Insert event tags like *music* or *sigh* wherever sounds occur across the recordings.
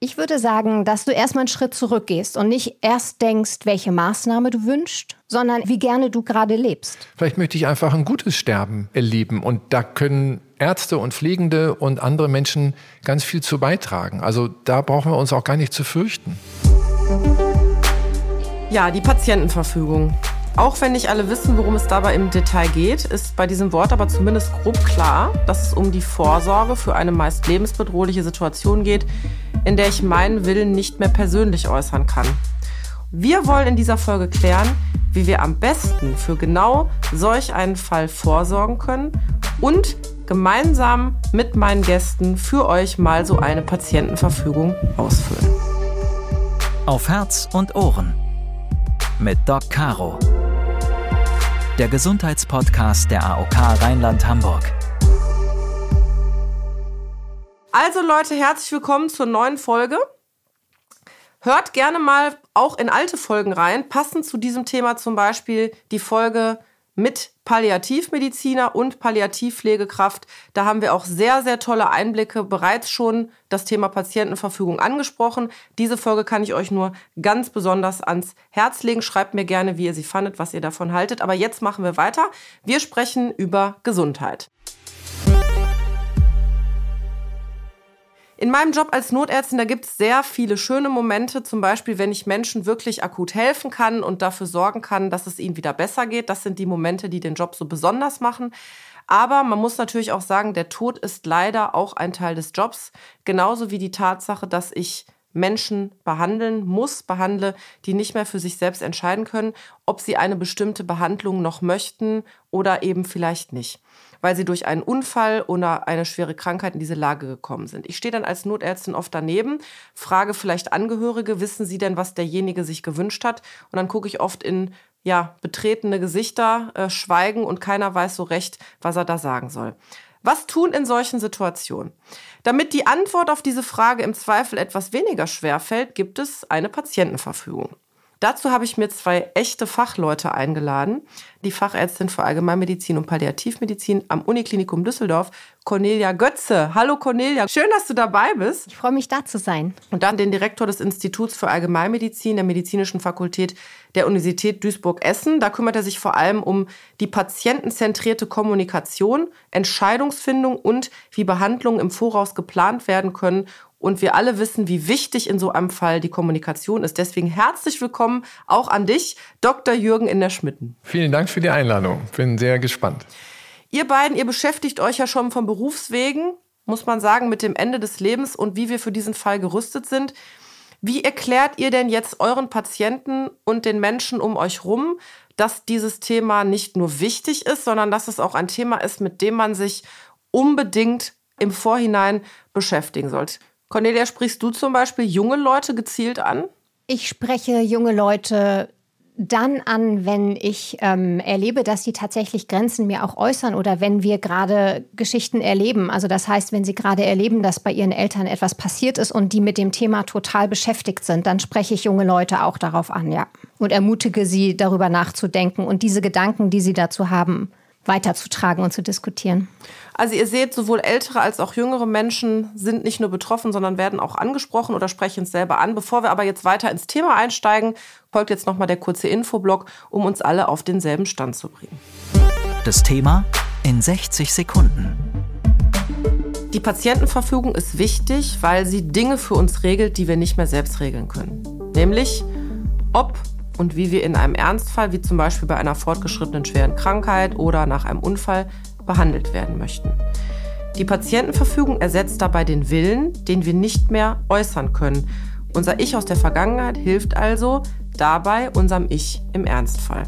Ich würde sagen, dass du erstmal einen Schritt zurückgehst und nicht erst denkst, welche Maßnahme du wünschst, sondern wie gerne du gerade lebst. Vielleicht möchte ich einfach ein gutes Sterben erleben und da können Ärzte und Pflegende und andere Menschen ganz viel zu beitragen. Also da brauchen wir uns auch gar nicht zu fürchten. Ja, die Patientenverfügung. Auch wenn nicht alle wissen, worum es dabei im Detail geht, ist bei diesem Wort aber zumindest grob klar, dass es um die Vorsorge für eine meist lebensbedrohliche Situation geht, in der ich meinen Willen nicht mehr persönlich äußern kann. Wir wollen in dieser Folge klären, wie wir am besten für genau solch einen Fall vorsorgen können und gemeinsam mit meinen Gästen für euch mal so eine Patientenverfügung ausfüllen. Auf Herz und Ohren mit Doc Caro der Gesundheitspodcast der AOK Rheinland-Hamburg. Also Leute, herzlich willkommen zur neuen Folge. Hört gerne mal auch in alte Folgen rein, passend zu diesem Thema zum Beispiel die Folge mit Palliativmediziner und Palliativpflegekraft. Da haben wir auch sehr, sehr tolle Einblicke bereits schon das Thema Patientenverfügung angesprochen. Diese Folge kann ich euch nur ganz besonders ans Herz legen. Schreibt mir gerne, wie ihr sie fandet, was ihr davon haltet. Aber jetzt machen wir weiter. Wir sprechen über Gesundheit. In meinem Job als Notärztin, da gibt es sehr viele schöne Momente, zum Beispiel, wenn ich Menschen wirklich akut helfen kann und dafür sorgen kann, dass es ihnen wieder besser geht. Das sind die Momente, die den Job so besonders machen. Aber man muss natürlich auch sagen, der Tod ist leider auch ein Teil des Jobs, genauso wie die Tatsache, dass ich Menschen behandeln muss, behandle, die nicht mehr für sich selbst entscheiden können, ob sie eine bestimmte Behandlung noch möchten oder eben vielleicht nicht weil sie durch einen Unfall oder eine schwere Krankheit in diese Lage gekommen sind. Ich stehe dann als Notärztin oft daneben, frage vielleicht Angehörige, wissen sie denn, was derjenige sich gewünscht hat? Und dann gucke ich oft in ja, betretene Gesichter, äh, schweigen und keiner weiß so recht, was er da sagen soll. Was tun in solchen Situationen? Damit die Antwort auf diese Frage im Zweifel etwas weniger schwer fällt, gibt es eine Patientenverfügung. Dazu habe ich mir zwei echte Fachleute eingeladen. Die Fachärztin für Allgemeinmedizin und Palliativmedizin am Uniklinikum Düsseldorf, Cornelia Götze. Hallo Cornelia, schön, dass du dabei bist. Ich freue mich, da zu sein. Und dann den Direktor des Instituts für Allgemeinmedizin der Medizinischen Fakultät der Universität Duisburg-Essen. Da kümmert er sich vor allem um die patientenzentrierte Kommunikation, Entscheidungsfindung und wie Behandlungen im Voraus geplant werden können und wir alle wissen, wie wichtig in so einem Fall die Kommunikation ist. Deswegen herzlich willkommen auch an dich, Dr. Jürgen in der Schmitten. Vielen Dank für die Einladung. Bin sehr gespannt. Ihr beiden, ihr beschäftigt euch ja schon vom Berufswegen, muss man sagen, mit dem Ende des Lebens und wie wir für diesen Fall gerüstet sind. Wie erklärt ihr denn jetzt euren Patienten und den Menschen um euch rum, dass dieses Thema nicht nur wichtig ist, sondern dass es auch ein Thema ist, mit dem man sich unbedingt im Vorhinein beschäftigen sollte? Cornelia, sprichst du zum Beispiel junge Leute gezielt an? Ich spreche junge Leute dann an, wenn ich ähm, erlebe, dass sie tatsächlich Grenzen mir auch äußern oder wenn wir gerade Geschichten erleben. Also das heißt, wenn sie gerade erleben, dass bei ihren Eltern etwas passiert ist und die mit dem Thema total beschäftigt sind, dann spreche ich junge Leute auch darauf an, ja. Und ermutige sie, darüber nachzudenken und diese Gedanken, die sie dazu haben, weiterzutragen und zu diskutieren. Also ihr seht, sowohl ältere als auch jüngere Menschen sind nicht nur betroffen, sondern werden auch angesprochen oder sprechen es selber an. Bevor wir aber jetzt weiter ins Thema einsteigen, folgt jetzt nochmal der kurze Infoblock, um uns alle auf denselben Stand zu bringen. Das Thema in 60 Sekunden. Die Patientenverfügung ist wichtig, weil sie Dinge für uns regelt, die wir nicht mehr selbst regeln können. Nämlich, ob und wie wir in einem Ernstfall, wie zum Beispiel bei einer fortgeschrittenen schweren Krankheit oder nach einem Unfall, behandelt werden möchten. Die Patientenverfügung ersetzt dabei den Willen, den wir nicht mehr äußern können. Unser Ich aus der Vergangenheit hilft also dabei unserem Ich im Ernstfall.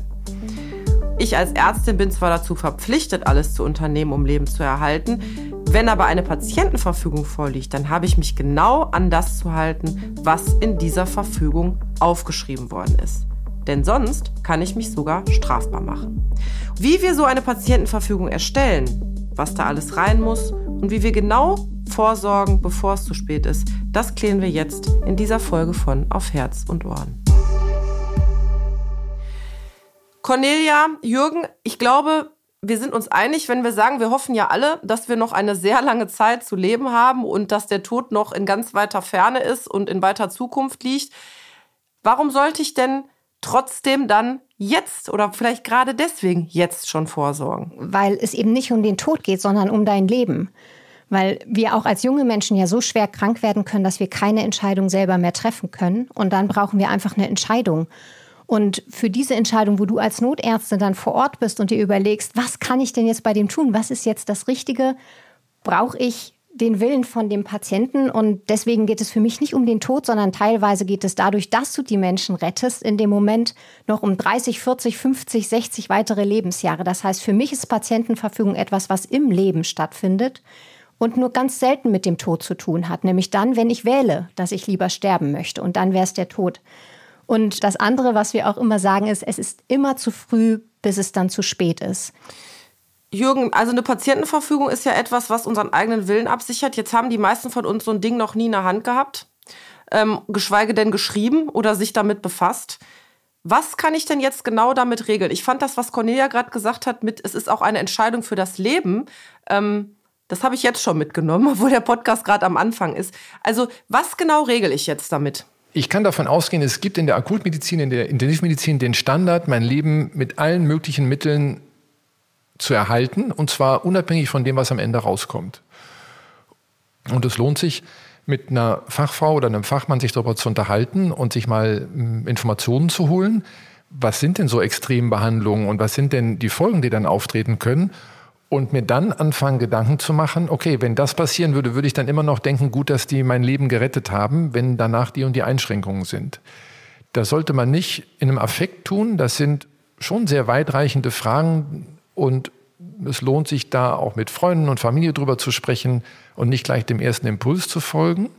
Ich als Ärztin bin zwar dazu verpflichtet, alles zu unternehmen, um Leben zu erhalten, wenn aber eine Patientenverfügung vorliegt, dann habe ich mich genau an das zu halten, was in dieser Verfügung aufgeschrieben worden ist denn sonst kann ich mich sogar strafbar machen. Wie wir so eine Patientenverfügung erstellen, was da alles rein muss und wie wir genau vorsorgen, bevor es zu spät ist, das klären wir jetzt in dieser Folge von Auf Herz und Ohren. Cornelia, Jürgen, ich glaube, wir sind uns einig, wenn wir sagen, wir hoffen ja alle, dass wir noch eine sehr lange Zeit zu leben haben und dass der Tod noch in ganz weiter Ferne ist und in weiter Zukunft liegt. Warum sollte ich denn trotzdem dann jetzt oder vielleicht gerade deswegen jetzt schon vorsorgen? Weil es eben nicht um den Tod geht, sondern um dein Leben. Weil wir auch als junge Menschen ja so schwer krank werden können, dass wir keine Entscheidung selber mehr treffen können. Und dann brauchen wir einfach eine Entscheidung. Und für diese Entscheidung, wo du als Notärztin dann vor Ort bist und dir überlegst, was kann ich denn jetzt bei dem tun? Was ist jetzt das Richtige? Brauche ich den Willen von dem Patienten und deswegen geht es für mich nicht um den Tod, sondern teilweise geht es dadurch, dass du die Menschen rettest, in dem Moment noch um 30, 40, 50, 60 weitere Lebensjahre. Das heißt, für mich ist Patientenverfügung etwas, was im Leben stattfindet und nur ganz selten mit dem Tod zu tun hat, nämlich dann, wenn ich wähle, dass ich lieber sterben möchte und dann wäre es der Tod. Und das andere, was wir auch immer sagen, ist, es ist immer zu früh, bis es dann zu spät ist. Jürgen, also eine Patientenverfügung ist ja etwas, was unseren eigenen Willen absichert. Jetzt haben die meisten von uns so ein Ding noch nie in der Hand gehabt, ähm, geschweige denn geschrieben oder sich damit befasst. Was kann ich denn jetzt genau damit regeln? Ich fand das, was Cornelia gerade gesagt hat, mit es ist auch eine Entscheidung für das Leben. Ähm, das habe ich jetzt schon mitgenommen, *laughs* obwohl der Podcast gerade am Anfang ist. Also, was genau regel ich jetzt damit? Ich kann davon ausgehen, es gibt in der Akutmedizin, in der Intensivmedizin den Standard, mein Leben mit allen möglichen Mitteln zu erhalten, und zwar unabhängig von dem, was am Ende rauskommt. Und es lohnt sich, mit einer Fachfrau oder einem Fachmann sich darüber zu unterhalten und sich mal hm, Informationen zu holen. Was sind denn so Extrembehandlungen und was sind denn die Folgen, die dann auftreten können? und mir dann anfangen, Gedanken zu machen, okay, wenn das passieren würde, würde ich dann immer noch denken, gut, dass die mein Leben gerettet haben, wenn danach die und die Einschränkungen sind. Das sollte man nicht in einem Affekt tun. Das sind schon sehr weitreichende Fragen und es lohnt sich da auch mit Freunden und Familie drüber zu sprechen und nicht gleich dem ersten Impuls zu folgen.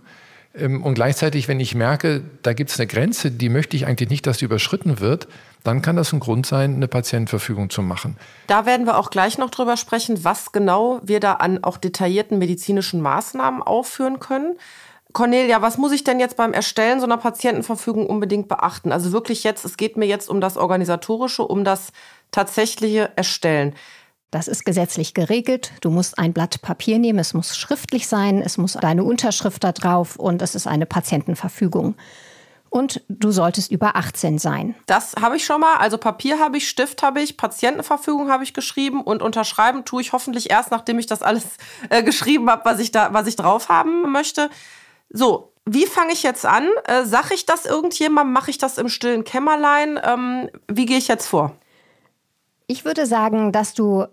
Ähm, und gleichzeitig, wenn ich merke, da gibt es eine Grenze, die möchte ich eigentlich nicht, dass die überschritten wird, dann kann das ein Grund sein, eine Patientenverfügung zu machen. Da werden wir auch gleich noch drüber sprechen, was genau wir da an auch detaillierten medizinischen Maßnahmen aufführen können. Cornelia, was muss ich denn jetzt beim Erstellen so einer Patientenverfügung unbedingt beachten? Also wirklich jetzt, es geht mir jetzt um das Organisatorische, um das tatsächliche Erstellen. Das ist gesetzlich geregelt. Du musst ein Blatt Papier nehmen, es muss schriftlich sein, es muss deine Unterschrift da drauf und es ist eine Patientenverfügung. Und du solltest über 18 sein. Das habe ich schon mal. Also Papier habe ich, Stift habe ich, Patientenverfügung habe ich geschrieben und unterschreiben tue ich hoffentlich erst, nachdem ich das alles äh, geschrieben habe, was ich da, was ich drauf haben möchte. So, wie fange ich jetzt an? Äh, sag ich das irgendjemandem? Mache ich das im stillen Kämmerlein? Ähm, wie gehe ich jetzt vor? Ich würde sagen, dass du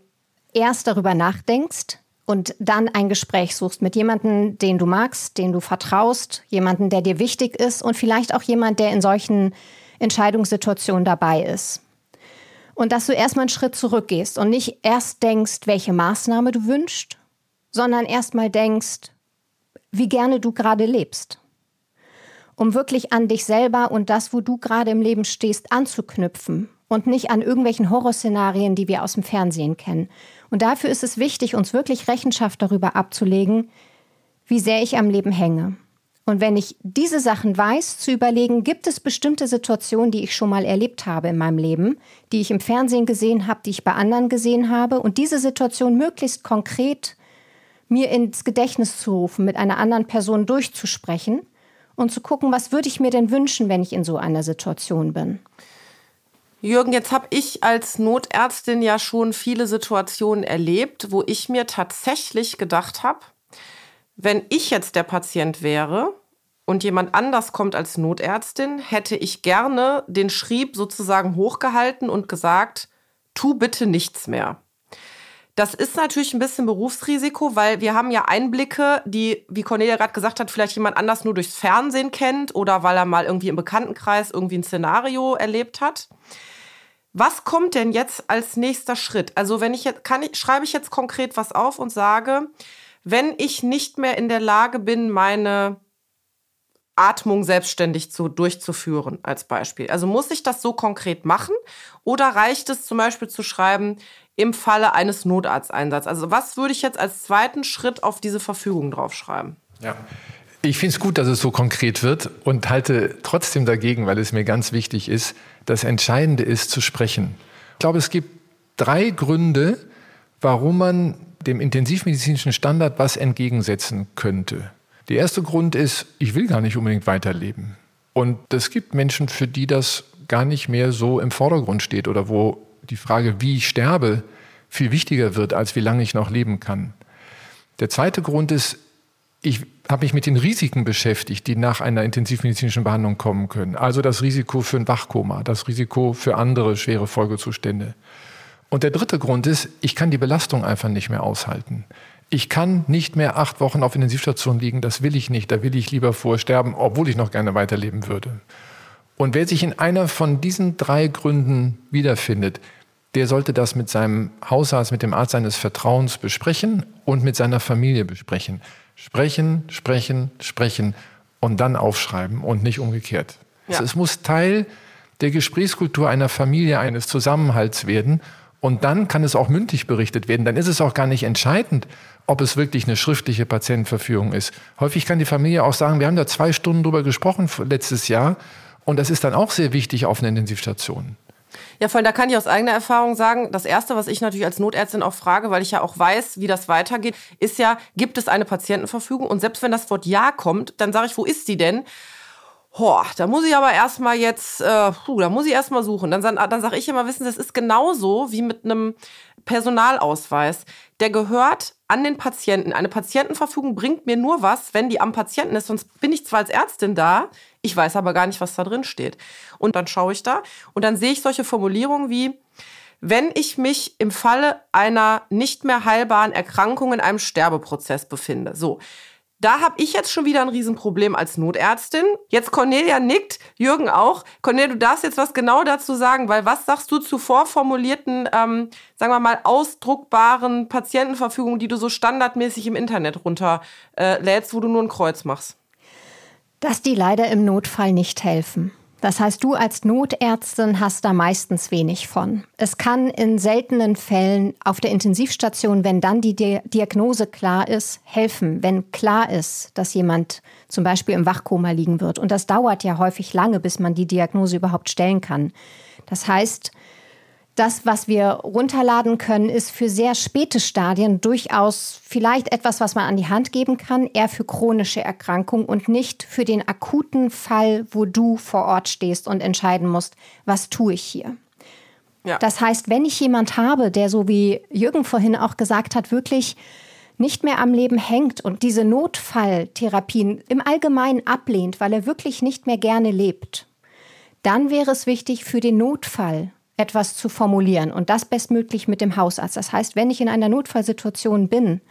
erst darüber nachdenkst und dann ein Gespräch suchst mit jemandem, den du magst, den du vertraust, jemanden, der dir wichtig ist und vielleicht auch jemand, der in solchen Entscheidungssituationen dabei ist. Und dass du erstmal einen Schritt zurückgehst und nicht erst denkst, welche Maßnahme du wünschst, sondern erstmal denkst, wie gerne du gerade lebst. Um wirklich an dich selber und das, wo du gerade im Leben stehst, anzuknüpfen und nicht an irgendwelchen Horrorszenarien, die wir aus dem Fernsehen kennen. Und dafür ist es wichtig, uns wirklich Rechenschaft darüber abzulegen, wie sehr ich am Leben hänge. Und wenn ich diese Sachen weiß, zu überlegen, gibt es bestimmte Situationen, die ich schon mal erlebt habe in meinem Leben, die ich im Fernsehen gesehen habe, die ich bei anderen gesehen habe, und diese Situation möglichst konkret mir ins Gedächtnis zu rufen, mit einer anderen Person durchzusprechen und zu gucken, was würde ich mir denn wünschen, wenn ich in so einer Situation bin. Jürgen, jetzt habe ich als Notärztin ja schon viele Situationen erlebt, wo ich mir tatsächlich gedacht habe, wenn ich jetzt der Patient wäre und jemand anders kommt als Notärztin, hätte ich gerne den Schrieb sozusagen hochgehalten und gesagt, tu bitte nichts mehr. Das ist natürlich ein bisschen Berufsrisiko, weil wir haben ja Einblicke, die, wie Cornelia gerade gesagt hat, vielleicht jemand anders nur durchs Fernsehen kennt oder weil er mal irgendwie im Bekanntenkreis irgendwie ein Szenario erlebt hat. Was kommt denn jetzt als nächster Schritt? Also wenn ich jetzt kann ich, schreibe ich jetzt konkret was auf und sage, wenn ich nicht mehr in der Lage bin, meine Atmung selbstständig zu, durchzuführen, als Beispiel. Also muss ich das so konkret machen oder reicht es zum Beispiel zu schreiben, im Falle eines Notarzteinsatzes? Also was würde ich jetzt als zweiten Schritt auf diese Verfügung draufschreiben? Ja. Ich finde es gut, dass es so konkret wird und halte trotzdem dagegen, weil es mir ganz wichtig ist, das Entscheidende ist zu sprechen. Ich glaube, es gibt drei Gründe, warum man dem intensivmedizinischen Standard was entgegensetzen könnte. Der erste Grund ist, ich will gar nicht unbedingt weiterleben. Und es gibt Menschen, für die das gar nicht mehr so im Vordergrund steht oder wo die Frage, wie ich sterbe, viel wichtiger wird, als wie lange ich noch leben kann. Der zweite Grund ist, ich habe mich mit den Risiken beschäftigt, die nach einer intensivmedizinischen Behandlung kommen können. Also das Risiko für ein Wachkoma, das Risiko für andere schwere Folgezustände. Und der dritte Grund ist, ich kann die Belastung einfach nicht mehr aushalten. Ich kann nicht mehr acht Wochen auf Intensivstation liegen, das will ich nicht, da will ich lieber vorsterben, obwohl ich noch gerne weiterleben würde. Und wer sich in einer von diesen drei Gründen wiederfindet, der sollte das mit seinem Hausarzt, mit dem Arzt seines Vertrauens besprechen und mit seiner Familie besprechen. Sprechen, sprechen, sprechen und dann aufschreiben und nicht umgekehrt. Ja. Es muss Teil der Gesprächskultur einer Familie, eines Zusammenhalts werden. Und dann kann es auch mündlich berichtet werden. Dann ist es auch gar nicht entscheidend, ob es wirklich eine schriftliche Patientenverfügung ist. Häufig kann die Familie auch sagen, wir haben da zwei Stunden drüber gesprochen letztes Jahr. Und das ist dann auch sehr wichtig auf einer Intensivstation. Ja, vor allem, da kann ich aus eigener Erfahrung sagen, das Erste, was ich natürlich als Notärztin auch frage, weil ich ja auch weiß, wie das weitergeht, ist ja, gibt es eine Patientenverfügung? Und selbst wenn das Wort Ja kommt, dann sage ich, wo ist die denn? Boah, da muss ich aber erstmal jetzt, äh, puh, da muss ich erstmal suchen. Dann, dann sage ich immer, wissen Sie, das ist genauso wie mit einem Personalausweis. Der gehört an den Patienten. Eine Patientenverfügung bringt mir nur was, wenn die am Patienten ist. Sonst bin ich zwar als Ärztin da, ich weiß aber gar nicht, was da drin steht. Und dann schaue ich da und dann sehe ich solche Formulierungen wie, wenn ich mich im Falle einer nicht mehr heilbaren Erkrankung in einem Sterbeprozess befinde. So. Da habe ich jetzt schon wieder ein Riesenproblem als Notärztin. Jetzt Cornelia nickt, Jürgen auch. Cornelia, du darfst jetzt was genau dazu sagen, weil was sagst du zu vorformulierten, ähm, sagen wir mal, ausdruckbaren Patientenverfügungen, die du so standardmäßig im Internet runterlädst, äh, wo du nur ein Kreuz machst? Dass die leider im Notfall nicht helfen. Das heißt, du als Notärztin hast da meistens wenig von. Es kann in seltenen Fällen auf der Intensivstation, wenn dann die Diagnose klar ist, helfen, wenn klar ist, dass jemand zum Beispiel im Wachkoma liegen wird. Und das dauert ja häufig lange, bis man die Diagnose überhaupt stellen kann. Das heißt, das, was wir runterladen können, ist für sehr späte Stadien durchaus vielleicht etwas, was man an die Hand geben kann, eher für chronische Erkrankungen und nicht für den akuten Fall, wo du vor Ort stehst und entscheiden musst, was tue ich hier. Ja. Das heißt, wenn ich jemand habe, der so wie Jürgen vorhin auch gesagt hat, wirklich nicht mehr am Leben hängt und diese Notfalltherapien im Allgemeinen ablehnt, weil er wirklich nicht mehr gerne lebt, dann wäre es wichtig für den Notfall etwas zu formulieren und das bestmöglich mit dem Hausarzt. Das heißt, wenn ich in einer Notfallsituation bin,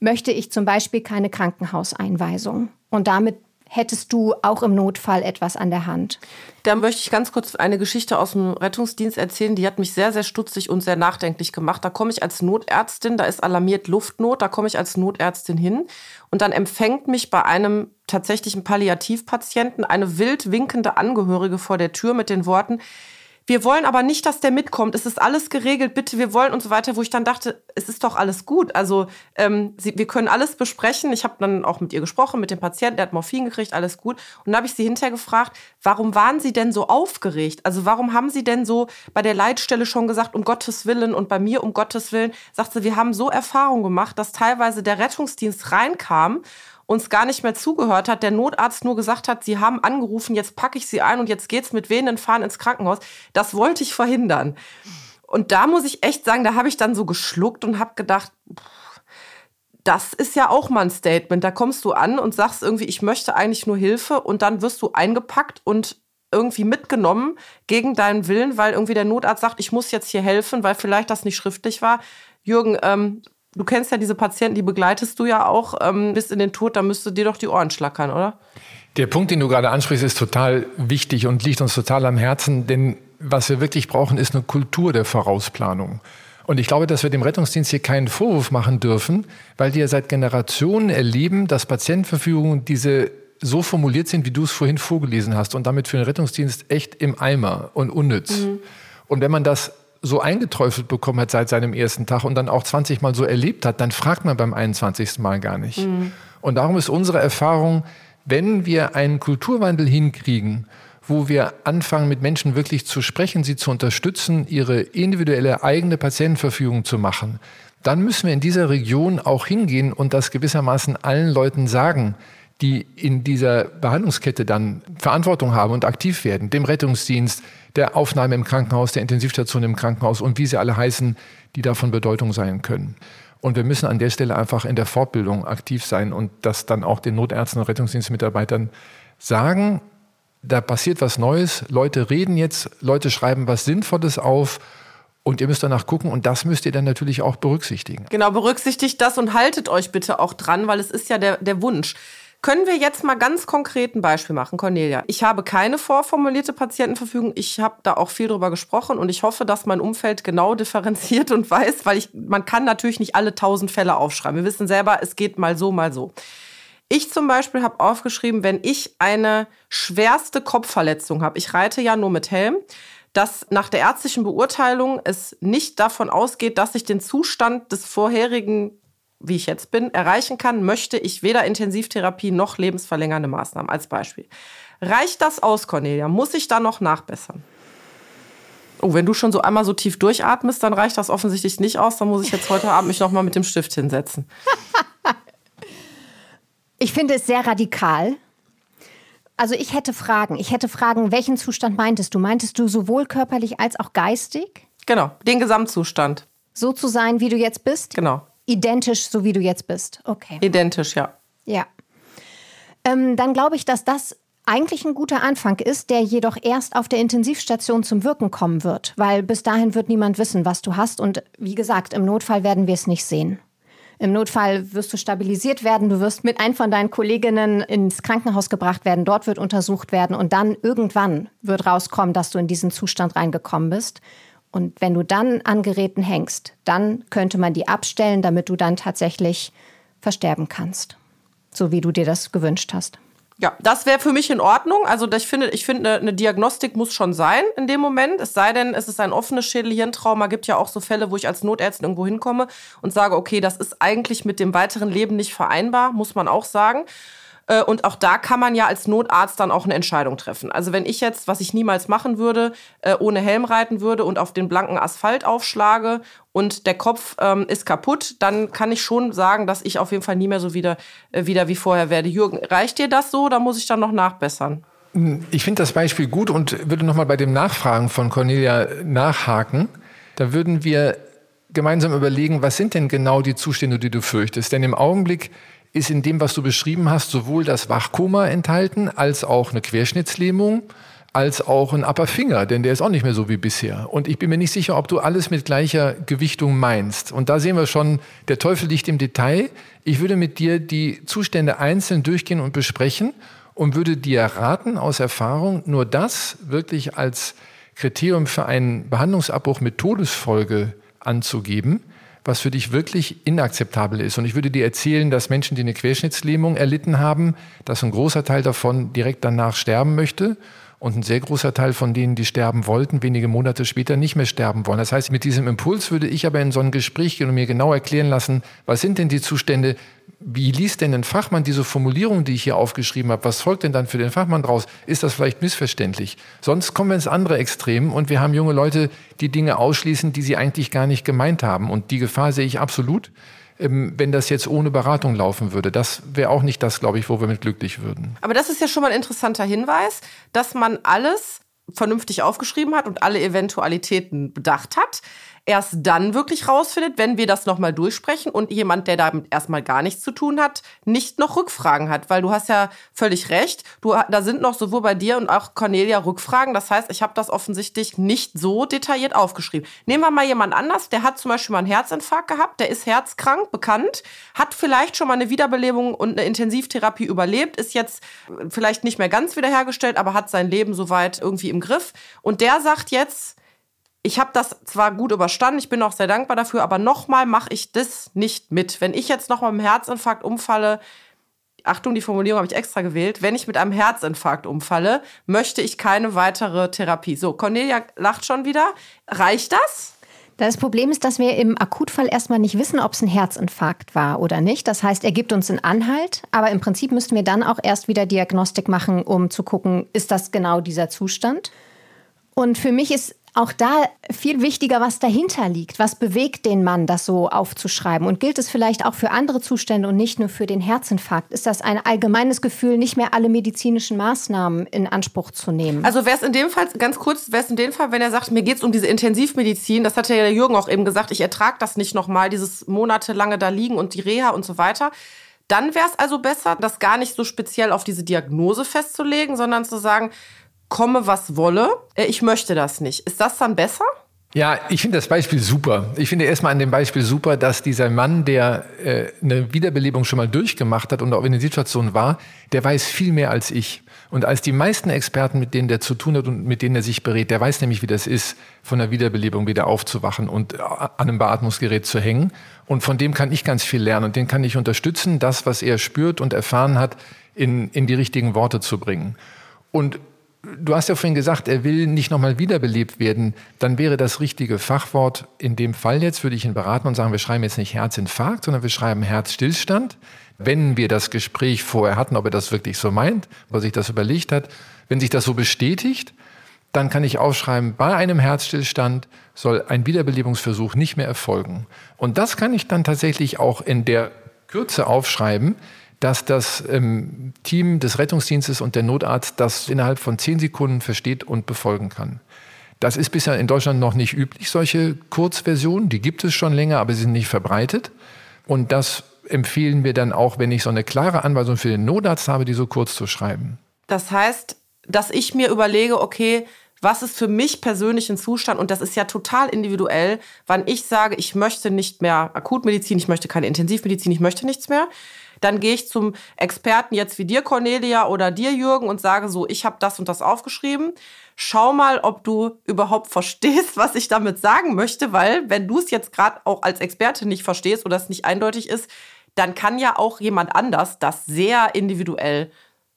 möchte ich zum Beispiel keine Krankenhauseinweisung. Und damit hättest du auch im Notfall etwas an der Hand. Da möchte ich ganz kurz eine Geschichte aus dem Rettungsdienst erzählen, die hat mich sehr, sehr stutzig und sehr nachdenklich gemacht. Da komme ich als Notärztin, da ist alarmiert Luftnot, da komme ich als Notärztin hin und dann empfängt mich bei einem tatsächlichen Palliativpatienten eine wild winkende Angehörige vor der Tür mit den Worten, wir wollen aber nicht, dass der mitkommt. Es ist alles geregelt, bitte, wir wollen und so weiter, wo ich dann dachte, es ist doch alles gut. Also ähm, sie, wir können alles besprechen. Ich habe dann auch mit ihr gesprochen, mit dem Patienten, der hat Morphin gekriegt, alles gut. Und dann habe ich sie hinterher gefragt, warum waren sie denn so aufgeregt? Also warum haben sie denn so bei der Leitstelle schon gesagt, um Gottes Willen und bei mir um Gottes Willen? Sagt sie, wir haben so Erfahrung gemacht, dass teilweise der Rettungsdienst reinkam uns gar nicht mehr zugehört hat, der Notarzt nur gesagt hat, sie haben angerufen, jetzt packe ich sie ein und jetzt geht's mit wehenden Fahren ins Krankenhaus. Das wollte ich verhindern. Und da muss ich echt sagen, da habe ich dann so geschluckt und habe gedacht, das ist ja auch mal ein Statement. Da kommst du an und sagst irgendwie, ich möchte eigentlich nur Hilfe und dann wirst du eingepackt und irgendwie mitgenommen gegen deinen Willen, weil irgendwie der Notarzt sagt, ich muss jetzt hier helfen, weil vielleicht das nicht schriftlich war. Jürgen, ähm, Du kennst ja diese Patienten, die begleitest du ja auch ähm, bis in den Tod, da müsste dir doch die Ohren schlackern, oder? Der Punkt, den du gerade ansprichst, ist total wichtig und liegt uns total am Herzen, denn was wir wirklich brauchen, ist eine Kultur der Vorausplanung. Und ich glaube, dass wir dem Rettungsdienst hier keinen Vorwurf machen dürfen, weil die ja seit Generationen erleben, dass Patientenverfügungen diese so formuliert sind, wie du es vorhin vorgelesen hast und damit für den Rettungsdienst echt im Eimer und unnütz. Mhm. Und wenn man das so eingeträufelt bekommen hat seit seinem ersten Tag und dann auch 20 Mal so erlebt hat, dann fragt man beim 21. Mal gar nicht. Mhm. Und darum ist unsere Erfahrung, wenn wir einen Kulturwandel hinkriegen, wo wir anfangen, mit Menschen wirklich zu sprechen, sie zu unterstützen, ihre individuelle eigene Patientenverfügung zu machen, dann müssen wir in dieser Region auch hingehen und das gewissermaßen allen Leuten sagen, die in dieser Behandlungskette dann Verantwortung haben und aktiv werden, dem Rettungsdienst, der Aufnahme im Krankenhaus, der Intensivstation im Krankenhaus und wie sie alle heißen, die davon Bedeutung sein können. Und wir müssen an der Stelle einfach in der Fortbildung aktiv sein und das dann auch den Notärzten und Rettungsdienstmitarbeitern sagen, da passiert was Neues, Leute reden jetzt, Leute schreiben was Sinnvolles auf und ihr müsst danach gucken und das müsst ihr dann natürlich auch berücksichtigen. Genau, berücksichtigt das und haltet euch bitte auch dran, weil es ist ja der, der Wunsch. Können wir jetzt mal ganz konkret ein Beispiel machen, Cornelia? Ich habe keine vorformulierte Patientenverfügung. Ich habe da auch viel drüber gesprochen und ich hoffe, dass mein Umfeld genau *laughs* differenziert und weiß, weil ich, man kann natürlich nicht alle tausend Fälle aufschreiben. Wir wissen selber, es geht mal so, mal so. Ich zum Beispiel habe aufgeschrieben, wenn ich eine schwerste Kopfverletzung habe, ich reite ja nur mit Helm, dass nach der ärztlichen Beurteilung es nicht davon ausgeht, dass ich den Zustand des vorherigen, wie ich jetzt bin, erreichen kann, möchte ich weder Intensivtherapie noch lebensverlängernde Maßnahmen als Beispiel. Reicht das aus, Cornelia? Muss ich da noch nachbessern? Oh, wenn du schon so einmal so tief durchatmest, dann reicht das offensichtlich nicht aus. Dann muss ich jetzt heute Abend mich noch mal mit dem Stift hinsetzen. *laughs* Ich finde es sehr radikal. Also ich hätte Fragen. Ich hätte Fragen, welchen Zustand meintest du? Meintest du sowohl körperlich als auch geistig? Genau, den Gesamtzustand. So zu sein, wie du jetzt bist? Genau. Identisch, so wie du jetzt bist. Okay. Identisch, ja. Ja. Ähm, dann glaube ich, dass das eigentlich ein guter Anfang ist, der jedoch erst auf der Intensivstation zum Wirken kommen wird, weil bis dahin wird niemand wissen, was du hast und wie gesagt, im Notfall werden wir es nicht sehen. Im Notfall wirst du stabilisiert werden, du wirst mit einem von deinen Kolleginnen ins Krankenhaus gebracht werden, dort wird untersucht werden und dann irgendwann wird rauskommen, dass du in diesen Zustand reingekommen bist. Und wenn du dann an Geräten hängst, dann könnte man die abstellen, damit du dann tatsächlich versterben kannst, so wie du dir das gewünscht hast. Ja, das wäre für mich in Ordnung. Also ich finde, ich finde, eine, Diagnostik muss schon sein in dem Moment. Es sei denn, es ist ein offenes Schädelhirntrauma. Gibt ja auch so Fälle, wo ich als Notärztin irgendwo hinkomme und sage, okay, das ist eigentlich mit dem weiteren Leben nicht vereinbar, muss man auch sagen. Äh, und auch da kann man ja als Notarzt dann auch eine Entscheidung treffen. Also wenn ich jetzt, was ich niemals machen würde, äh, ohne Helm reiten würde und auf den blanken Asphalt aufschlage und der Kopf ähm, ist kaputt, dann kann ich schon sagen, dass ich auf jeden Fall nie mehr so wieder, äh, wieder wie vorher werde. Jürgen, reicht dir das so oder muss ich dann noch nachbessern? Ich finde das Beispiel gut und würde nochmal bei dem Nachfragen von Cornelia nachhaken. Da würden wir gemeinsam überlegen, was sind denn genau die Zustände, die du fürchtest? Denn im Augenblick ist in dem, was du beschrieben hast, sowohl das Wachkoma enthalten, als auch eine Querschnittslähmung, als auch ein Upper Finger, denn der ist auch nicht mehr so wie bisher. Und ich bin mir nicht sicher, ob du alles mit gleicher Gewichtung meinst. Und da sehen wir schon, der Teufel liegt im Detail. Ich würde mit dir die Zustände einzeln durchgehen und besprechen und würde dir raten, aus Erfahrung, nur das wirklich als Kriterium für einen Behandlungsabbruch mit Todesfolge anzugeben, was für dich wirklich inakzeptabel ist. Und ich würde dir erzählen, dass Menschen, die eine Querschnittslähmung erlitten haben, dass ein großer Teil davon direkt danach sterben möchte und ein sehr großer Teil von denen, die sterben wollten, wenige Monate später nicht mehr sterben wollen. Das heißt, mit diesem Impuls würde ich aber in so ein Gespräch gehen und mir genau erklären lassen, was sind denn die Zustände, wie liest denn ein Fachmann diese Formulierung, die ich hier aufgeschrieben habe? Was folgt denn dann für den Fachmann draus? Ist das vielleicht missverständlich? Sonst kommen wir ins andere Extrem und wir haben junge Leute, die Dinge ausschließen, die sie eigentlich gar nicht gemeint haben. Und die Gefahr sehe ich absolut, wenn das jetzt ohne Beratung laufen würde. Das wäre auch nicht das, glaube ich, wo wir mit glücklich würden. Aber das ist ja schon mal ein interessanter Hinweis, dass man alles vernünftig aufgeschrieben hat und alle Eventualitäten bedacht hat erst dann wirklich rausfindet, wenn wir das nochmal durchsprechen und jemand, der damit erstmal gar nichts zu tun hat, nicht noch Rückfragen hat. Weil du hast ja völlig recht, du, da sind noch sowohl bei dir und auch Cornelia Rückfragen. Das heißt, ich habe das offensichtlich nicht so detailliert aufgeschrieben. Nehmen wir mal jemand anders, der hat zum Beispiel mal einen Herzinfarkt gehabt, der ist herzkrank, bekannt, hat vielleicht schon mal eine Wiederbelebung und eine Intensivtherapie überlebt, ist jetzt vielleicht nicht mehr ganz wiederhergestellt, aber hat sein Leben soweit irgendwie im Griff. Und der sagt jetzt, ich habe das zwar gut überstanden, ich bin auch sehr dankbar dafür, aber nochmal mache ich das nicht mit. Wenn ich jetzt nochmal mit einem Herzinfarkt umfalle, Achtung, die Formulierung habe ich extra gewählt, wenn ich mit einem Herzinfarkt umfalle, möchte ich keine weitere Therapie. So, Cornelia lacht schon wieder. Reicht das? Das Problem ist, dass wir im Akutfall erstmal nicht wissen, ob es ein Herzinfarkt war oder nicht. Das heißt, er gibt uns einen Anhalt, aber im Prinzip müssten wir dann auch erst wieder Diagnostik machen, um zu gucken, ist das genau dieser Zustand. Und für mich ist auch da viel wichtiger, was dahinter liegt. Was bewegt den Mann, das so aufzuschreiben? Und gilt es vielleicht auch für andere Zustände und nicht nur für den Herzinfarkt? Ist das ein allgemeines Gefühl, nicht mehr alle medizinischen Maßnahmen in Anspruch zu nehmen? Also wäre es in dem Fall, ganz kurz, wäre es in dem Fall, wenn er sagt, mir geht es um diese Intensivmedizin, das hat ja der Jürgen auch eben gesagt, ich ertrage das nicht nochmal, dieses monatelange da liegen und die Reha und so weiter. Dann wäre es also besser, das gar nicht so speziell auf diese Diagnose festzulegen, sondern zu sagen, komme, was wolle, äh, ich möchte das nicht. Ist das dann besser? Ja, ich finde das Beispiel super. Ich finde erstmal an dem Beispiel super, dass dieser Mann, der äh, eine Wiederbelebung schon mal durchgemacht hat und auch in der Situation war, der weiß viel mehr als ich. Und als die meisten Experten, mit denen der zu tun hat und mit denen er sich berät, der weiß nämlich, wie das ist, von der Wiederbelebung wieder aufzuwachen und äh, an einem Beatmungsgerät zu hängen. Und von dem kann ich ganz viel lernen und den kann ich unterstützen, das, was er spürt und erfahren hat, in, in die richtigen Worte zu bringen. Und Du hast ja vorhin gesagt, er will nicht nochmal wiederbelebt werden. Dann wäre das richtige Fachwort in dem Fall jetzt, würde ich ihn beraten und sagen, wir schreiben jetzt nicht Herzinfarkt, sondern wir schreiben Herzstillstand. Wenn wir das Gespräch vorher hatten, ob er das wirklich so meint, ob er sich das überlegt hat, wenn sich das so bestätigt, dann kann ich aufschreiben, bei einem Herzstillstand soll ein Wiederbelebungsversuch nicht mehr erfolgen. Und das kann ich dann tatsächlich auch in der Kürze aufschreiben, dass das ähm, Team des Rettungsdienstes und der Notarzt das innerhalb von zehn Sekunden versteht und befolgen kann. Das ist bisher in Deutschland noch nicht üblich, solche Kurzversionen. Die gibt es schon länger, aber sie sind nicht verbreitet. Und das empfehlen wir dann auch, wenn ich so eine klare Anweisung für den Notarzt habe, die so kurz zu schreiben. Das heißt, dass ich mir überlege, okay, was ist für mich persönlich ein Zustand? Und das ist ja total individuell, wann ich sage, ich möchte nicht mehr Akutmedizin, ich möchte keine Intensivmedizin, ich möchte nichts mehr. Dann gehe ich zum Experten jetzt wie dir, Cornelia, oder dir, Jürgen, und sage so, ich habe das und das aufgeschrieben. Schau mal, ob du überhaupt verstehst, was ich damit sagen möchte, weil wenn du es jetzt gerade auch als Experte nicht verstehst oder es nicht eindeutig ist, dann kann ja auch jemand anders das sehr individuell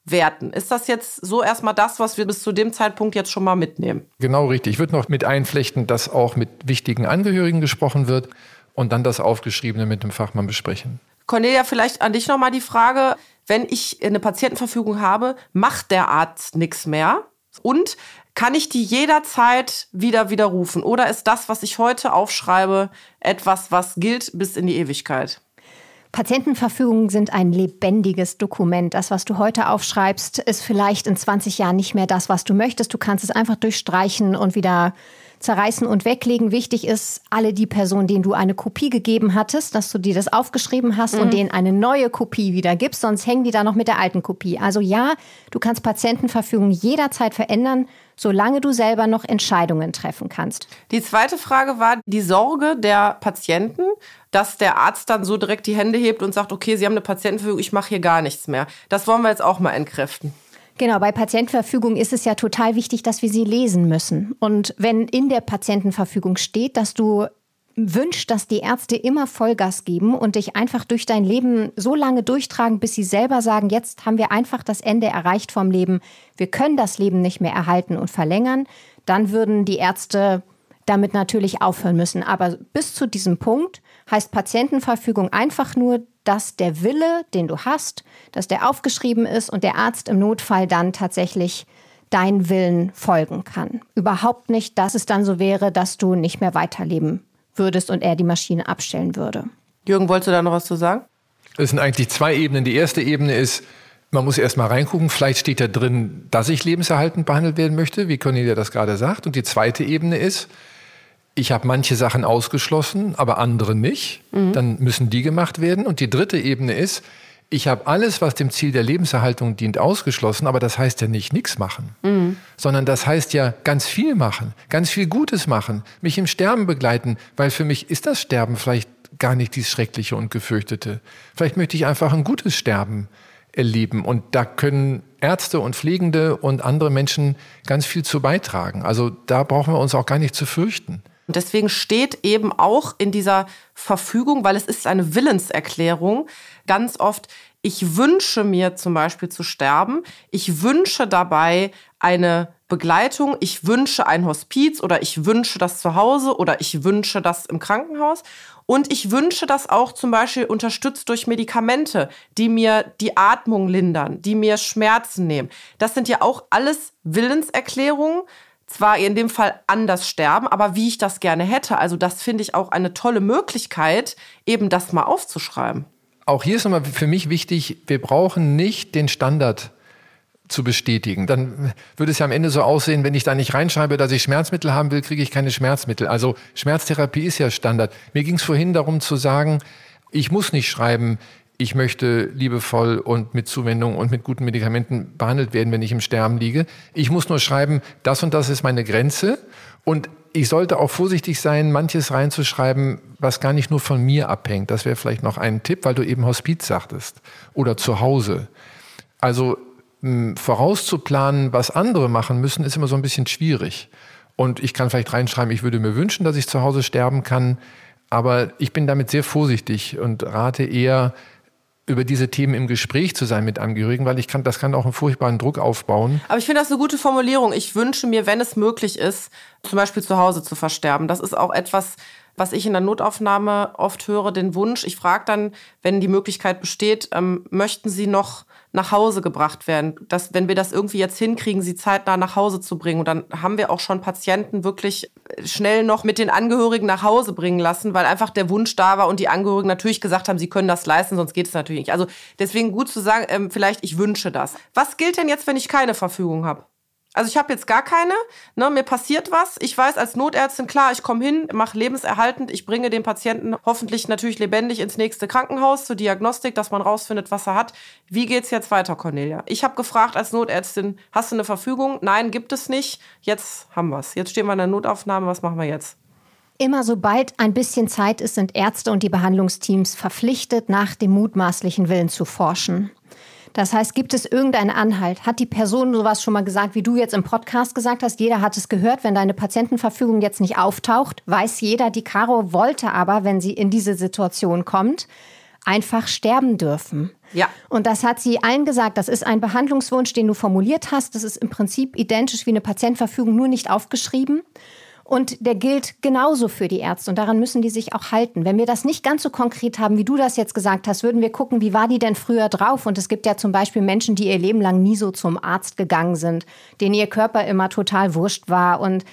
werten. Ist das jetzt so erstmal das, was wir bis zu dem Zeitpunkt jetzt schon mal mitnehmen? Genau richtig. Ich würde noch mit einflechten, dass auch mit wichtigen Angehörigen gesprochen wird und dann das Aufgeschriebene mit dem Fachmann besprechen. Cornelia, vielleicht an dich nochmal die Frage, wenn ich eine Patientenverfügung habe, macht der Arzt nichts mehr? Und kann ich die jederzeit wieder widerrufen? Oder ist das, was ich heute aufschreibe, etwas, was gilt bis in die Ewigkeit? Patientenverfügungen sind ein lebendiges Dokument. Das, was du heute aufschreibst, ist vielleicht in 20 Jahren nicht mehr das, was du möchtest. Du kannst es einfach durchstreichen und wieder zerreißen und weglegen. Wichtig ist, alle die Personen, denen du eine Kopie gegeben hattest, dass du dir das aufgeschrieben hast mhm. und denen eine neue Kopie wieder gibst, sonst hängen die da noch mit der alten Kopie. Also ja, du kannst Patientenverfügung jederzeit verändern, solange du selber noch Entscheidungen treffen kannst. Die zweite Frage war die Sorge der Patienten, dass der Arzt dann so direkt die Hände hebt und sagt, okay, Sie haben eine Patientenverfügung, ich mache hier gar nichts mehr. Das wollen wir jetzt auch mal entkräften. Genau, bei Patientenverfügung ist es ja total wichtig, dass wir sie lesen müssen. Und wenn in der Patientenverfügung steht, dass du wünschst, dass die Ärzte immer Vollgas geben und dich einfach durch dein Leben so lange durchtragen, bis sie selber sagen, jetzt haben wir einfach das Ende erreicht vom Leben, wir können das Leben nicht mehr erhalten und verlängern, dann würden die Ärzte damit natürlich aufhören müssen. Aber bis zu diesem Punkt heißt Patientenverfügung einfach nur, dass der Wille, den du hast, dass der aufgeschrieben ist und der Arzt im Notfall dann tatsächlich deinen Willen folgen kann. Überhaupt nicht, dass es dann so wäre, dass du nicht mehr weiterleben würdest und er die Maschine abstellen würde. Jürgen, wolltest du da noch was zu sagen? Es sind eigentlich zwei Ebenen. Die erste Ebene ist, man muss erst mal reingucken, vielleicht steht da drin, dass ich lebenserhaltend behandelt werden möchte, wie Cornelia das gerade sagt. Und die zweite Ebene ist, ich habe manche Sachen ausgeschlossen, aber andere nicht. Mhm. Dann müssen die gemacht werden. Und die dritte Ebene ist, ich habe alles, was dem Ziel der Lebenserhaltung dient, ausgeschlossen, aber das heißt ja nicht nichts machen, mhm. sondern das heißt ja ganz viel machen, ganz viel Gutes machen, mich im Sterben begleiten, weil für mich ist das Sterben vielleicht gar nicht dies Schreckliche und Gefürchtete. Vielleicht möchte ich einfach ein gutes Sterben erleben und da können Ärzte und Pflegende und andere Menschen ganz viel zu beitragen. Also da brauchen wir uns auch gar nicht zu fürchten. Und deswegen steht eben auch in dieser Verfügung, weil es ist eine Willenserklärung, ganz oft, ich wünsche mir zum Beispiel zu sterben, ich wünsche dabei eine Begleitung, ich wünsche ein Hospiz oder ich wünsche das zu Hause oder ich wünsche das im Krankenhaus. Und ich wünsche das auch zum Beispiel unterstützt durch Medikamente, die mir die Atmung lindern, die mir Schmerzen nehmen. Das sind ja auch alles Willenserklärungen, zwar in dem Fall anders sterben, aber wie ich das gerne hätte. Also das finde ich auch eine tolle Möglichkeit, eben das mal aufzuschreiben. Auch hier ist nochmal für mich wichtig, wir brauchen nicht den Standard zu bestätigen. Dann würde es ja am Ende so aussehen, wenn ich da nicht reinschreibe, dass ich Schmerzmittel haben will, kriege ich keine Schmerzmittel. Also Schmerztherapie ist ja Standard. Mir ging es vorhin darum zu sagen, ich muss nicht schreiben, ich möchte liebevoll und mit Zuwendung und mit guten Medikamenten behandelt werden, wenn ich im Sterben liege. Ich muss nur schreiben, das und das ist meine Grenze. Und ich sollte auch vorsichtig sein, manches reinzuschreiben, was gar nicht nur von mir abhängt. Das wäre vielleicht noch ein Tipp, weil du eben Hospiz sagtest oder zu Hause. Also vorauszuplanen, was andere machen müssen, ist immer so ein bisschen schwierig. Und ich kann vielleicht reinschreiben, ich würde mir wünschen, dass ich zu Hause sterben kann. Aber ich bin damit sehr vorsichtig und rate eher, über diese Themen im Gespräch zu sein mit Angehörigen, weil ich kann, das kann auch einen furchtbaren Druck aufbauen. Aber ich finde das eine gute Formulierung. Ich wünsche mir, wenn es möglich ist, zum Beispiel zu Hause zu versterben. Das ist auch etwas, was ich in der Notaufnahme oft höre, den Wunsch. Ich frage dann, wenn die Möglichkeit besteht, ähm, möchten Sie noch nach Hause gebracht werden. Dass, wenn wir das irgendwie jetzt hinkriegen, sie zeitnah nach Hause zu bringen. Und dann haben wir auch schon Patienten wirklich schnell noch mit den Angehörigen nach Hause bringen lassen, weil einfach der Wunsch da war und die Angehörigen natürlich gesagt haben, sie können das leisten, sonst geht es natürlich nicht. Also deswegen gut zu sagen, ähm, vielleicht ich wünsche das. Was gilt denn jetzt, wenn ich keine Verfügung habe? Also ich habe jetzt gar keine, ne, mir passiert was. Ich weiß als Notärztin, klar, ich komme hin, mache lebenserhaltend, ich bringe den Patienten hoffentlich natürlich lebendig ins nächste Krankenhaus zur Diagnostik, dass man rausfindet, was er hat. Wie geht's jetzt weiter, Cornelia? Ich habe gefragt als Notärztin, hast du eine Verfügung? Nein, gibt es nicht. Jetzt haben wir's. Jetzt stehen wir in der Notaufnahme, was machen wir jetzt? Immer sobald ein bisschen Zeit ist, sind Ärzte und die Behandlungsteams verpflichtet, nach dem mutmaßlichen Willen zu forschen. Das heißt, gibt es irgendeinen Anhalt? Hat die Person sowas schon mal gesagt, wie du jetzt im Podcast gesagt hast? Jeder hat es gehört. Wenn deine Patientenverfügung jetzt nicht auftaucht, weiß jeder, die Caro wollte aber, wenn sie in diese Situation kommt, einfach sterben dürfen. Ja. Und das hat sie allen gesagt. Das ist ein Behandlungswunsch, den du formuliert hast. Das ist im Prinzip identisch wie eine Patientenverfügung, nur nicht aufgeschrieben. Und der gilt genauso für die Ärzte. Und daran müssen die sich auch halten. Wenn wir das nicht ganz so konkret haben, wie du das jetzt gesagt hast, würden wir gucken, wie war die denn früher drauf? Und es gibt ja zum Beispiel Menschen, die ihr Leben lang nie so zum Arzt gegangen sind, denen ihr Körper immer total wurscht war und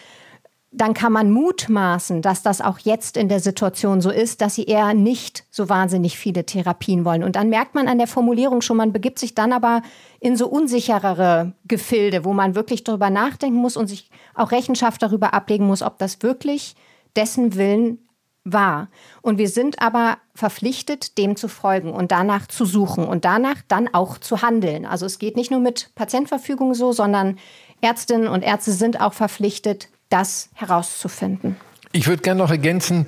dann kann man mutmaßen, dass das auch jetzt in der Situation so ist, dass sie eher nicht so wahnsinnig viele Therapien wollen. Und dann merkt man an der Formulierung schon, man begibt sich dann aber in so unsicherere Gefilde, wo man wirklich darüber nachdenken muss und sich auch Rechenschaft darüber ablegen muss, ob das wirklich dessen Willen war. Und wir sind aber verpflichtet, dem zu folgen und danach zu suchen und danach dann auch zu handeln. Also es geht nicht nur mit Patientverfügung so, sondern Ärztinnen und Ärzte sind auch verpflichtet, das herauszufinden. Ich würde gerne noch ergänzen,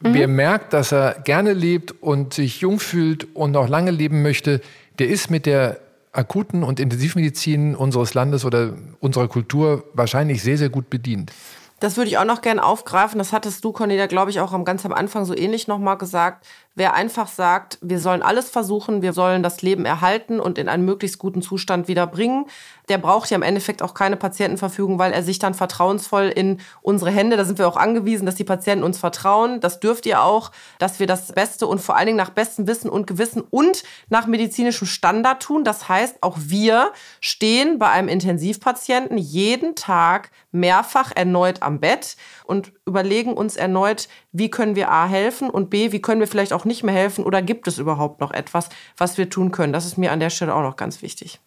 mhm. wer merkt, dass er gerne lebt und sich jung fühlt und noch lange leben möchte, der ist mit der akuten und Intensivmedizin unseres Landes oder unserer Kultur wahrscheinlich sehr, sehr gut bedient. Das würde ich auch noch gerne aufgreifen. Das hattest du, Cornelia, glaube ich, auch ganz am Anfang so ähnlich nochmal gesagt. Wer einfach sagt, wir sollen alles versuchen, wir sollen das Leben erhalten und in einen möglichst guten Zustand wieder bringen, der braucht ja im Endeffekt auch keine Patientenverfügung, weil er sich dann vertrauensvoll in unsere Hände, da sind wir auch angewiesen, dass die Patienten uns vertrauen. Das dürft ihr auch, dass wir das Beste und vor allen Dingen nach bestem Wissen und Gewissen und nach medizinischem Standard tun. Das heißt, auch wir stehen bei einem Intensivpatienten jeden Tag mehrfach erneut am Bett und überlegen uns erneut, wie können wir A helfen und B, wie können wir vielleicht auch nicht mehr helfen oder gibt es überhaupt noch etwas, was wir tun können. Das ist mir an der Stelle auch noch ganz wichtig.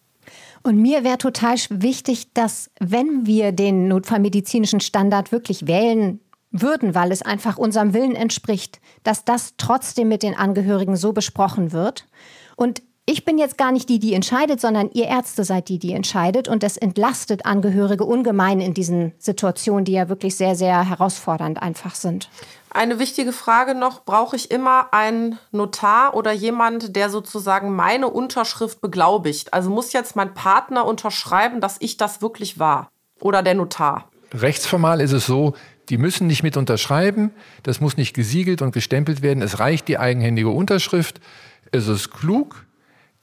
Und mir wäre total wichtig, dass wenn wir den notfallmedizinischen Standard wirklich wählen würden, weil es einfach unserem Willen entspricht, dass das trotzdem mit den Angehörigen so besprochen wird. Und ich bin jetzt gar nicht die, die entscheidet, sondern ihr Ärzte seid die, die entscheidet. Und das entlastet Angehörige ungemein in diesen Situationen, die ja wirklich sehr, sehr herausfordernd einfach sind. Eine wichtige Frage noch, brauche ich immer einen Notar oder jemand, der sozusagen meine Unterschrift beglaubigt? Also muss jetzt mein Partner unterschreiben, dass ich das wirklich war? Oder der Notar? Rechtsformal ist es so, die müssen nicht mit unterschreiben, das muss nicht gesiegelt und gestempelt werden, es reicht die eigenhändige Unterschrift. Es ist klug,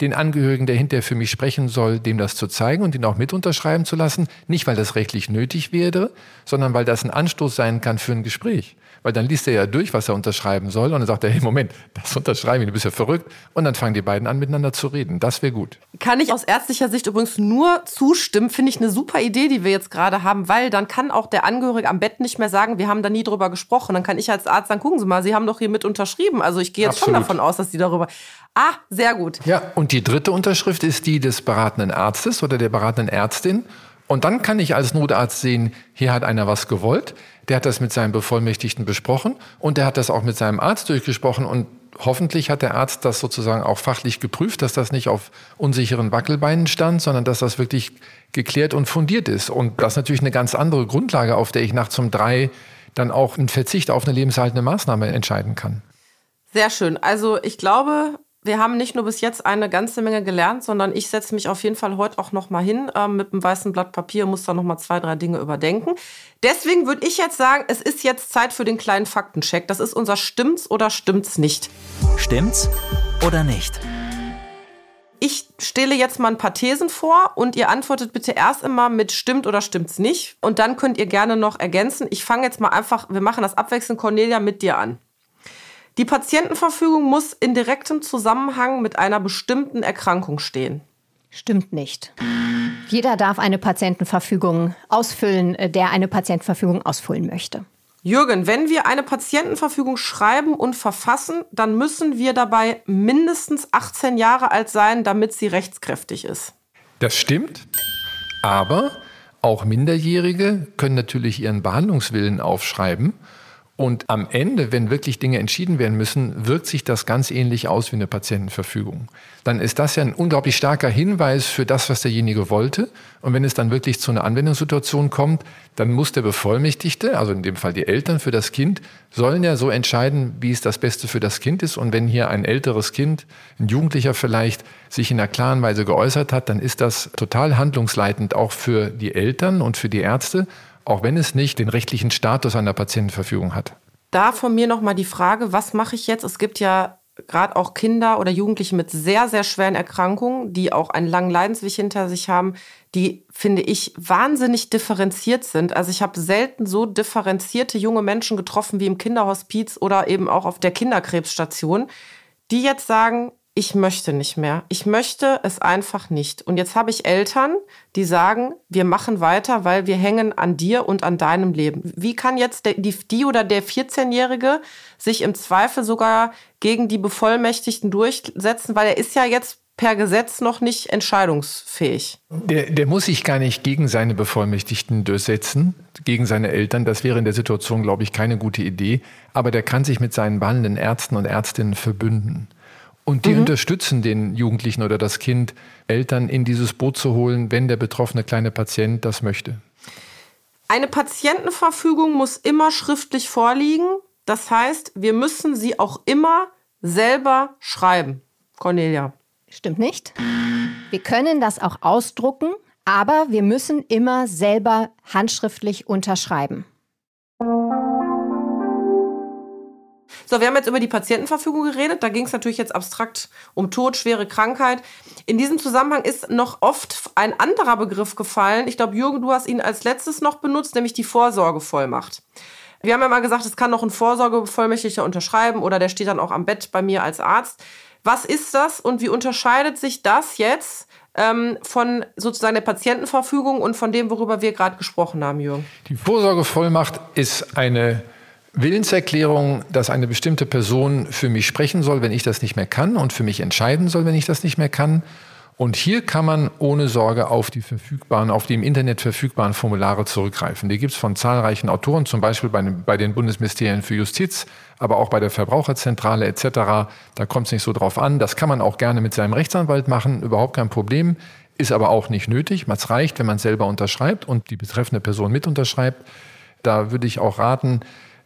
den Angehörigen, der hinterher für mich sprechen soll, dem das zu zeigen und ihn auch mit unterschreiben zu lassen. Nicht, weil das rechtlich nötig wäre, sondern weil das ein Anstoß sein kann für ein Gespräch. Weil dann liest er ja durch, was er unterschreiben soll und dann sagt er, hey, Moment, das unterschreiben, du bist ja verrückt. Und dann fangen die beiden an, miteinander zu reden. Das wäre gut. Kann ich aus ärztlicher Sicht übrigens nur zustimmen. Finde ich eine super Idee, die wir jetzt gerade haben, weil dann kann auch der Angehörige am Bett nicht mehr sagen, wir haben da nie drüber gesprochen. Dann kann ich als Arzt sagen, gucken Sie mal, Sie haben doch hier mit unterschrieben. Also ich gehe jetzt Absolut. schon davon aus, dass Sie darüber. Ah, sehr gut. Ja, und die dritte Unterschrift ist die des beratenden Arztes oder der beratenden Ärztin. Und dann kann ich als Notarzt sehen, hier hat einer was gewollt, der hat das mit seinem Bevollmächtigten besprochen und der hat das auch mit seinem Arzt durchgesprochen und hoffentlich hat der Arzt das sozusagen auch fachlich geprüft, dass das nicht auf unsicheren Wackelbeinen stand, sondern dass das wirklich geklärt und fundiert ist. Und das ist natürlich eine ganz andere Grundlage, auf der ich nachts um drei dann auch einen Verzicht auf eine lebenserhaltende Maßnahme entscheiden kann. Sehr schön. Also ich glaube, wir haben nicht nur bis jetzt eine ganze Menge gelernt, sondern ich setze mich auf jeden Fall heute auch noch mal hin äh, mit einem weißen Blatt Papier, muss da noch mal zwei, drei Dinge überdenken. Deswegen würde ich jetzt sagen, es ist jetzt Zeit für den kleinen Faktencheck. Das ist unser Stimmt's oder stimmt's nicht? Stimmt's oder nicht? Ich stelle jetzt mal ein paar Thesen vor und ihr antwortet bitte erst immer mit stimmt oder stimmt's nicht. Und dann könnt ihr gerne noch ergänzen. Ich fange jetzt mal einfach, wir machen das abwechselnd, Cornelia, mit dir an. Die Patientenverfügung muss in direktem Zusammenhang mit einer bestimmten Erkrankung stehen. Stimmt nicht. Jeder darf eine Patientenverfügung ausfüllen, äh, der eine Patientenverfügung ausfüllen möchte. Jürgen, wenn wir eine Patientenverfügung schreiben und verfassen, dann müssen wir dabei mindestens 18 Jahre alt sein, damit sie rechtskräftig ist. Das stimmt, aber auch Minderjährige können natürlich ihren Behandlungswillen aufschreiben und am Ende, wenn wirklich Dinge entschieden werden müssen, wirkt sich das ganz ähnlich aus wie eine Patientenverfügung. Dann ist das ja ein unglaublich starker Hinweis für das, was derjenige wollte. Und wenn es dann wirklich zu einer Anwendungssituation kommt, dann muss der Bevollmächtigte, also in dem Fall die Eltern für das Kind, sollen ja so entscheiden, wie es das Beste für das Kind ist. Und wenn hier ein älteres Kind, ein Jugendlicher vielleicht, sich in einer klaren Weise geäußert hat, dann ist das total handlungsleitend auch für die Eltern und für die Ärzte auch wenn es nicht den rechtlichen Status einer Patientenverfügung hat. Da von mir nochmal die Frage, was mache ich jetzt? Es gibt ja gerade auch Kinder oder Jugendliche mit sehr, sehr schweren Erkrankungen, die auch einen langen Leidensweg hinter sich haben, die, finde ich, wahnsinnig differenziert sind. Also ich habe selten so differenzierte junge Menschen getroffen wie im Kinderhospiz oder eben auch auf der Kinderkrebsstation, die jetzt sagen, ich möchte nicht mehr. Ich möchte es einfach nicht. Und jetzt habe ich Eltern, die sagen, wir machen weiter, weil wir hängen an dir und an deinem Leben. Wie kann jetzt die, die oder der 14-Jährige sich im Zweifel sogar gegen die Bevollmächtigten durchsetzen, weil er ist ja jetzt per Gesetz noch nicht entscheidungsfähig. Der, der muss sich gar nicht gegen seine Bevollmächtigten durchsetzen, gegen seine Eltern. Das wäre in der Situation, glaube ich, keine gute Idee. Aber der kann sich mit seinen behandelnden Ärzten und Ärztinnen verbünden. Und die mhm. unterstützen den Jugendlichen oder das Kind, Eltern in dieses Boot zu holen, wenn der betroffene kleine Patient das möchte. Eine Patientenverfügung muss immer schriftlich vorliegen. Das heißt, wir müssen sie auch immer selber schreiben. Cornelia. Stimmt nicht. Wir können das auch ausdrucken, aber wir müssen immer selber handschriftlich unterschreiben. So, wir haben jetzt über die Patientenverfügung geredet. Da ging es natürlich jetzt abstrakt um Tod, schwere Krankheit. In diesem Zusammenhang ist noch oft ein anderer Begriff gefallen. Ich glaube, Jürgen, du hast ihn als letztes noch benutzt, nämlich die Vorsorgevollmacht. Wir haben ja mal gesagt, es kann noch ein Vorsorgebevollmächtigter unterschreiben oder der steht dann auch am Bett bei mir als Arzt. Was ist das und wie unterscheidet sich das jetzt ähm, von sozusagen der Patientenverfügung und von dem, worüber wir gerade gesprochen haben, Jürgen? Die Vorsorgevollmacht ist eine Willenserklärung, dass eine bestimmte Person für mich sprechen soll, wenn ich das nicht mehr kann und für mich entscheiden soll, wenn ich das nicht mehr kann. Und hier kann man ohne Sorge auf die verfügbaren, auf die im Internet verfügbaren Formulare zurückgreifen. Die gibt es von zahlreichen Autoren, zum Beispiel bei, bei, den Bundesministerien für Justiz, aber auch bei der Verbraucherzentrale etc. Da kommt es nicht so drauf an. Das kann man auch gerne mit seinem Rechtsanwalt machen, überhaupt kein Problem. Ist aber auch nicht nötig. Es reicht, wenn man selber unterschreibt und die betreffende Person mit unterschreibt. Da würde ich auch raten,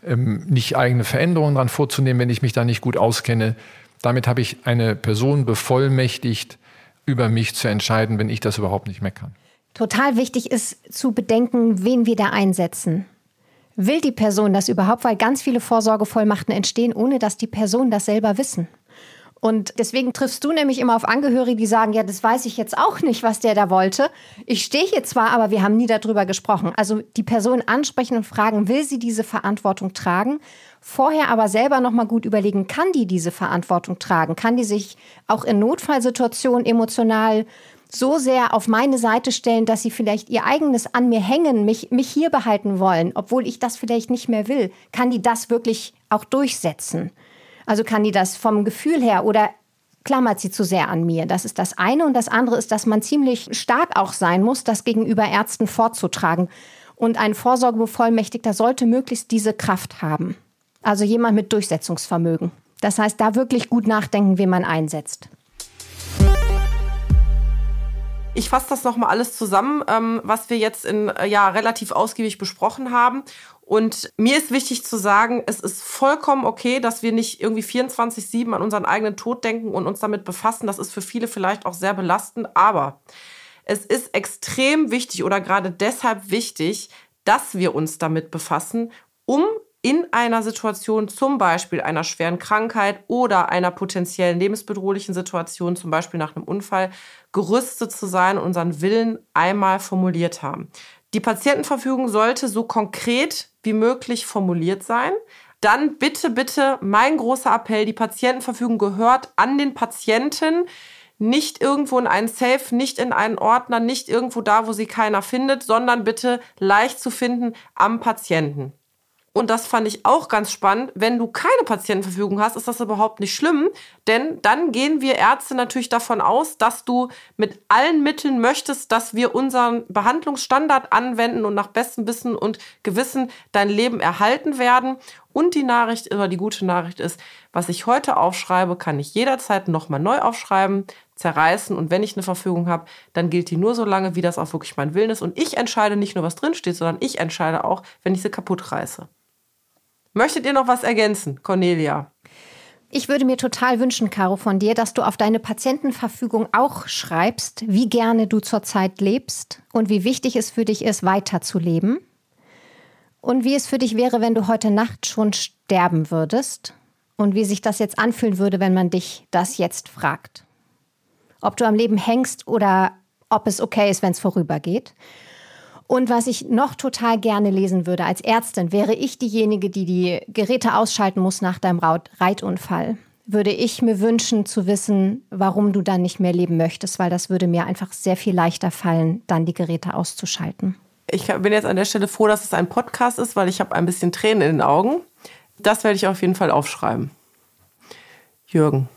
ähm, nicht eigene Veränderungen dran vorzunehmen, wenn ich mich da nicht gut auskenne. Damit habe ich eine Person bevollmächtigt, über mich zu entscheiden, wenn ich das überhaupt nicht mehr kann. Total wichtig ist zu bedenken, wen wir da einsetzen. Will die Person das überhaupt, weil ganz viele Vorsorgevollmachten entstehen, ohne dass die Person das selber wissen. Und deswegen triffst du nämlich immer auf Angehörige, die sagen, ja, das weiß ich jetzt auch nicht, was der da wollte. Ich stehe hier zwar, aber wir haben nie darüber gesprochen. Also die Person ansprechen und fragen, will sie diese Verantwortung tragen? Vorher aber selber noch mal gut überlegen, kann die diese Verantwortung tragen? Kann die sich auch in Notfallsituationen emotional so sehr auf meine Seite stellen, dass sie vielleicht ihr eigenes an mir hängen, mich, mich hier behalten wollen, obwohl ich das vielleicht nicht mehr will? Kann die das wirklich auch durchsetzen? Also kann die das vom Gefühl her oder klammert sie zu sehr an mir? Das ist das eine. Und das andere ist, dass man ziemlich stark auch sein muss, das gegenüber Ärzten vorzutragen. Und ein Vorsorgebevollmächtigter sollte möglichst diese Kraft haben. Also jemand mit Durchsetzungsvermögen. Das heißt, da wirklich gut nachdenken, wen man einsetzt. Ich fasse das nochmal alles zusammen, ähm, was wir jetzt in äh, ja relativ ausgiebig besprochen haben. Und mir ist wichtig zu sagen, es ist vollkommen okay, dass wir nicht irgendwie 24-7 an unseren eigenen Tod denken und uns damit befassen. Das ist für viele vielleicht auch sehr belastend. Aber es ist extrem wichtig oder gerade deshalb wichtig, dass wir uns damit befassen, um in einer Situation, zum Beispiel einer schweren Krankheit oder einer potenziellen lebensbedrohlichen Situation, zum Beispiel nach einem Unfall, gerüstet zu sein und unseren Willen einmal formuliert haben. Die Patientenverfügung sollte so konkret wie möglich formuliert sein. Dann bitte, bitte, mein großer Appell, die Patientenverfügung gehört an den Patienten, nicht irgendwo in einen Safe, nicht in einen Ordner, nicht irgendwo da, wo sie keiner findet, sondern bitte leicht zu finden am Patienten. Und das fand ich auch ganz spannend. Wenn du keine Patientenverfügung hast, ist das überhaupt nicht schlimm, denn dann gehen wir Ärzte natürlich davon aus, dass du mit allen Mitteln möchtest, dass wir unseren Behandlungsstandard anwenden und nach bestem Wissen und Gewissen dein Leben erhalten werden. Und die Nachricht oder die gute Nachricht ist, was ich heute aufschreibe, kann ich jederzeit nochmal neu aufschreiben, zerreißen und wenn ich eine Verfügung habe, dann gilt die nur so lange, wie das auch wirklich mein Willen ist. Und ich entscheide nicht nur, was drinsteht, sondern ich entscheide auch, wenn ich sie kaputt reiße. Möchtet ihr noch was ergänzen, Cornelia? Ich würde mir total wünschen, Caro, von dir, dass du auf deine Patientenverfügung auch schreibst, wie gerne du zurzeit lebst und wie wichtig es für dich ist, weiterzuleben. Und wie es für dich wäre, wenn du heute Nacht schon sterben würdest. Und wie sich das jetzt anfühlen würde, wenn man dich das jetzt fragt. Ob du am Leben hängst oder ob es okay ist, wenn es vorübergeht. Und was ich noch total gerne lesen würde als Ärztin, wäre ich diejenige, die die Geräte ausschalten muss nach deinem Reitunfall. Würde ich mir wünschen zu wissen, warum du dann nicht mehr leben möchtest, weil das würde mir einfach sehr viel leichter fallen, dann die Geräte auszuschalten. Ich bin jetzt an der Stelle froh, dass es ein Podcast ist, weil ich habe ein bisschen Tränen in den Augen. Das werde ich auf jeden Fall aufschreiben. Jürgen.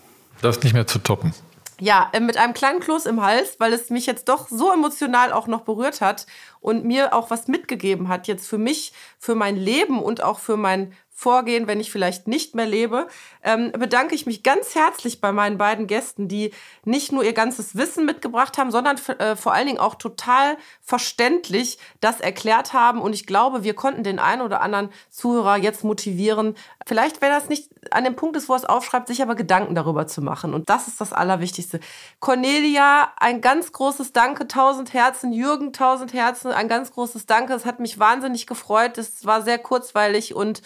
Das ist nicht mehr zu toppen. Ja, äh, mit einem kleinen Kloß im Hals, weil es mich jetzt doch so emotional auch noch berührt hat und mir auch was mitgegeben hat, jetzt für mich, für mein Leben und auch für mein Vorgehen, wenn ich vielleicht nicht mehr lebe, ähm, bedanke ich mich ganz herzlich bei meinen beiden Gästen, die nicht nur ihr ganzes Wissen mitgebracht haben, sondern äh, vor allen Dingen auch total verständlich das erklärt haben. Und ich glaube, wir konnten den einen oder anderen Zuhörer jetzt motivieren, vielleicht, wenn das nicht an dem Punkt ist, wo er es aufschreibt, sich aber Gedanken darüber zu machen. Und das ist das Allerwichtigste. Cornelia, ein ganz großes Danke, tausend Herzen. Jürgen, tausend Herzen, ein ganz großes Danke. Es hat mich wahnsinnig gefreut. Es war sehr kurzweilig und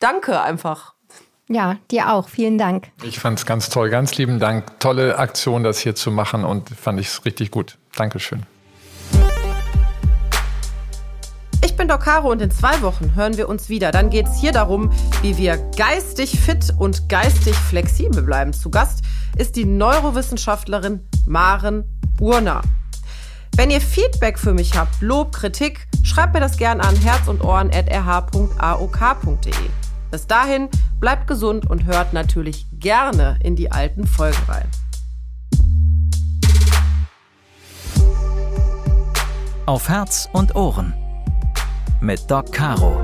danke einfach. Ja, dir auch. Vielen Dank. Ich fand es ganz toll. Ganz lieben Dank. Tolle Aktion, das hier zu machen und fand ich es richtig gut. Dankeschön. Ich bin Doc Caro und in zwei Wochen hören wir uns wieder. Dann geht es hier darum, wie wir geistig fit und geistig flexibel bleiben. Zu Gast ist die Neurowissenschaftlerin Maren Urner. Wenn ihr Feedback für mich habt, Lob, Kritik, schreibt mir das gern an herz und ohren.rh.aok.de. Bis dahin, bleibt gesund und hört natürlich gerne in die alten Folgen rein. Auf Herz und Ohren mit Doc Caro.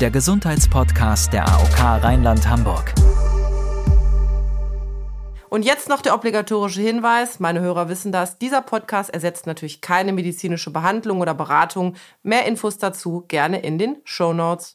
Der Gesundheitspodcast der AOK Rheinland-Hamburg. Und jetzt noch der obligatorische Hinweis, meine Hörer wissen das, dieser Podcast ersetzt natürlich keine medizinische Behandlung oder Beratung. Mehr Infos dazu gerne in den Show Notes.